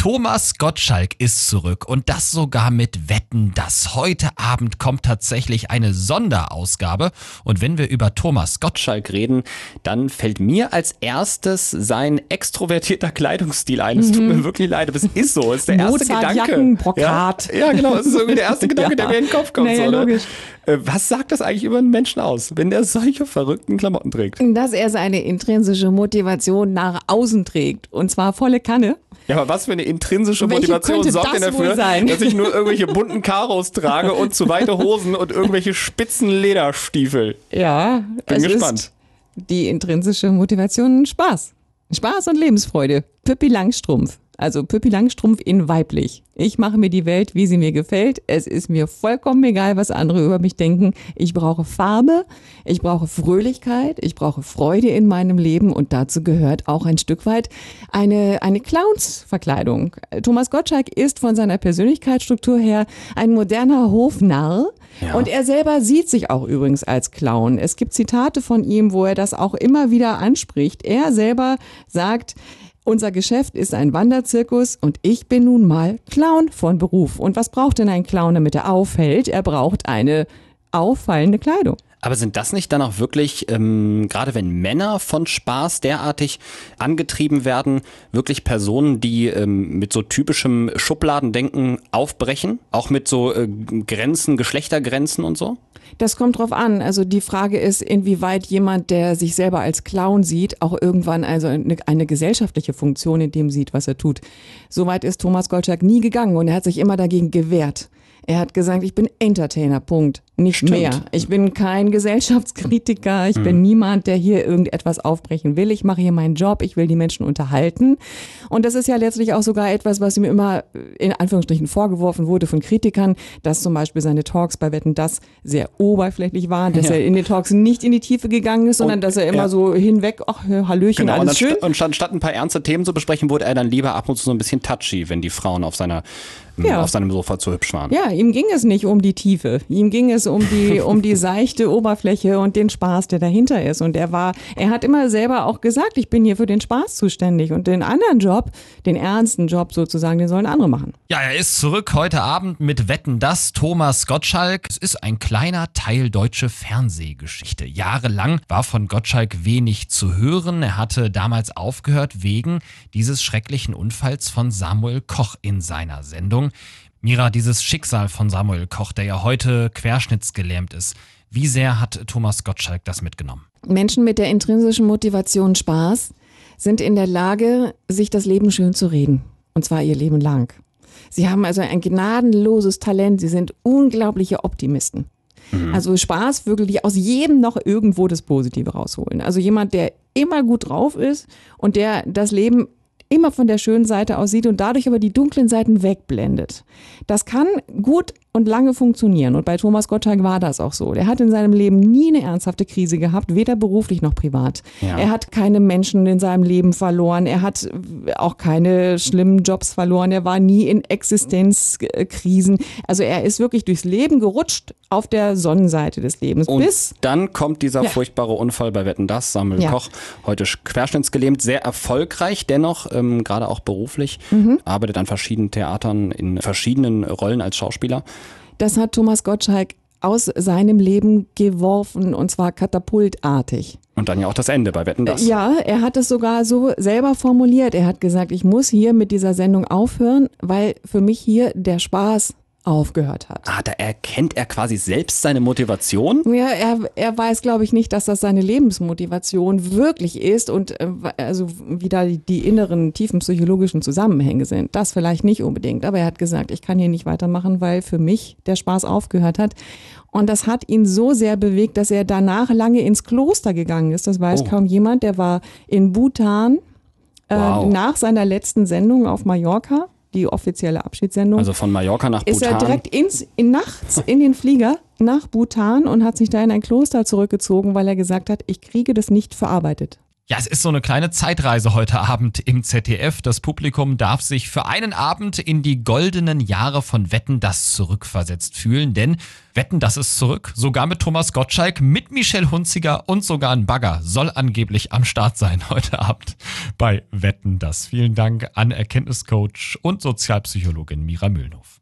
Thomas Gottschalk ist zurück und das sogar mit Wetten, dass heute Abend kommt tatsächlich eine Sonderausgabe und wenn wir über Thomas Gottschalk reden, dann fällt mir als erstes sein extrovertierter Kleidungsstil ein. Es tut mir wirklich leid, aber es ist so, es ist der erste Mozart, Gedanke. Jacken, Brokat. Ja, ja, genau, es ist irgendwie der erste Gedanke, der Ja. mir in den Kopf kommt. Naja, so, ne? logisch. Äh, Was sagt das eigentlich über einen Menschen aus, wenn der solche verrückten Klamotten trägt? Dass er seine intrinsische Motivation nach außen trägt. Und zwar volle Kanne. Ja, aber was für eine intrinsische Welche Motivation sorgt denn dafür, sein? dass ich nur irgendwelche bunten Karos trage und zu weite Hosen und irgendwelche spitzen Lederstiefel? Ja, Bin es gespannt. ist die intrinsische Motivation Spaß. Spaß und Lebensfreude. Pippi Langstrumpf. Also Pippi Langstrumpf in weiblich. Ich mache mir die Welt, wie sie mir gefällt. Es ist mir vollkommen egal, was andere über mich denken. Ich brauche Farbe, ich brauche Fröhlichkeit, ich brauche Freude in meinem Leben und dazu gehört auch ein Stück weit eine, eine Clownsverkleidung. Thomas Gottschalk ist von seiner Persönlichkeitsstruktur her ein moderner Hofnarr. Ja. Und er selber sieht sich auch übrigens als Clown. Es gibt Zitate von ihm, wo er das auch immer wieder anspricht. Er selber sagt, unser Geschäft ist ein Wanderzirkus und ich bin nun mal Clown von Beruf. Und was braucht denn ein Clown, damit er auffällt? Er braucht eine auffallende Kleidung. Aber sind das nicht dann auch wirklich, ähm, gerade wenn Männer von Spaß derartig angetrieben werden, wirklich Personen, die ähm, mit so typischem Schubladendenken aufbrechen? Auch mit so äh, Grenzen, Geschlechtergrenzen und so? Das kommt drauf an. Also die Frage ist, inwieweit jemand, der sich selber als Clown sieht, auch irgendwann also eine, eine gesellschaftliche Funktion in dem sieht, was er tut. Soweit ist Thomas Gottschalk nie gegangen und er hat sich immer dagegen gewehrt. Er hat gesagt, ich bin Entertainer, Punkt. Nicht Stimmt. mehr. Ich bin kein Gesellschaftskritiker. Ich bin niemand, der hier irgendetwas aufbrechen will. Ich mache hier meinen Job. Ich will die Menschen unterhalten. Und das ist ja letztlich auch sogar etwas, was ihm immer in Anführungsstrichen vorgeworfen wurde von Kritikern, dass zum Beispiel seine Talks bei Wetten das sehr oberflächlich waren, dass Ja. er in den Talks nicht in die Tiefe gegangen ist, sondern Und, dass er immer ja. so hinweg, ach, Hallöchen, Genau, und, alles dann, schön. und statt, statt ein paar ernste Themen zu besprechen, wurde er dann lieber ab und zu so ein bisschen touchy, wenn die Frauen auf, seiner, Ja. auf seinem Sofa zu hübsch waren. Ja, ihm ging es nicht um die Tiefe. Ihm ging es um die, um die seichte Oberfläche und den Spaß, der dahinter ist. Und er war, er hat immer selber auch gesagt, ich bin hier für den Spaß zuständig. Und den anderen Job, den ernsten Job sozusagen, den sollen andere machen. Ja, er ist zurück heute Abend mit Wetten das Thomas Gottschalk. Es ist ein kleiner Teil deutsche Fernsehgeschichte. Jahrelang war von Gottschalk wenig zu hören. Er hatte damals aufgehört wegen dieses schrecklichen Unfalls von Samuel Koch in seiner Sendung. Mira, dieses Schicksal von Samuel Koch, der ja heute querschnittsgelähmt ist, wie sehr hat Thomas Gottschalk das mitgenommen? Menschen mit der intrinsischen Motivation Spaß sind in der Lage, sich das Leben schön zu reden. Und zwar ihr Leben lang. Sie haben also ein gnadenloses Talent. Sie sind unglaubliche Optimisten. Also Spaß, wirklich aus jedem noch irgendwo das Positive rausholen. Also jemand, der immer gut drauf ist und der das Leben immer von der schönen Seite aus sieht und dadurch aber die dunklen Seiten wegblendet. Das kann gut und lange funktionieren. Und bei Thomas Gottschalk war das auch so. Der hat in seinem Leben nie eine ernsthafte Krise gehabt, weder beruflich noch privat. Ja. Er hat keine Menschen in seinem Leben verloren. Er hat auch keine schlimmen Jobs verloren. Er war nie in Existenzkrisen. Also er ist wirklich durchs Leben gerutscht auf der Sonnenseite des Lebens. Und bis dann kommt dieser Ja. furchtbare Unfall bei Wetten das, Samuel Ja. Koch, heute sch- querschnittsgelähmt, sehr erfolgreich dennoch, ähm, gerade auch beruflich, Mhm. arbeitet an verschiedenen Theatern in verschiedenen Rollen als Schauspieler. Das hat Thomas Gottschalk aus seinem Leben geworfen und zwar katapultartig. Und dann ja auch das Ende bei Wetten das. Ja, er hat es sogar so selber formuliert. Er hat gesagt, ich muss hier mit dieser Sendung aufhören, weil für mich hier der Spaß aufgehört hat. Ah, da erkennt er quasi selbst seine Motivation. Ja, er, er weiß, glaube ich, nicht, dass das seine Lebensmotivation wirklich ist und äh, also wie da die, die inneren, tiefen psychologischen Zusammenhänge sind. Das vielleicht nicht unbedingt. Aber er hat gesagt, ich kann hier nicht weitermachen, weil für mich der Spaß aufgehört hat. Und das hat ihn so sehr bewegt, dass er danach lange ins Kloster gegangen ist. Das weiß Oh. kaum jemand. Der war in Bhutan äh, Wow. nach seiner letzten Sendung auf Mallorca, die offizielle Abschiedssendung Also von Mallorca nach ist Bhutan. er direkt ins, in nachts in den Flieger nach Bhutan und hat sich da in ein Kloster zurückgezogen, weil er gesagt hat, ich kriege das nicht verarbeitet. Ja, es ist so eine kleine Zeitreise heute Abend im ZDF. Das Publikum darf sich für einen Abend in die goldenen Jahre von Wetten das zurückversetzt fühlen, denn Wetten das ist zurück, sogar mit Thomas Gottschalk, mit Michelle Hunziger und sogar ein Bagger soll angeblich am Start sein heute Abend bei Wetten das. Vielen Dank an Erkenntniscoach und Sozialpsychologin Mira Mühlenhof.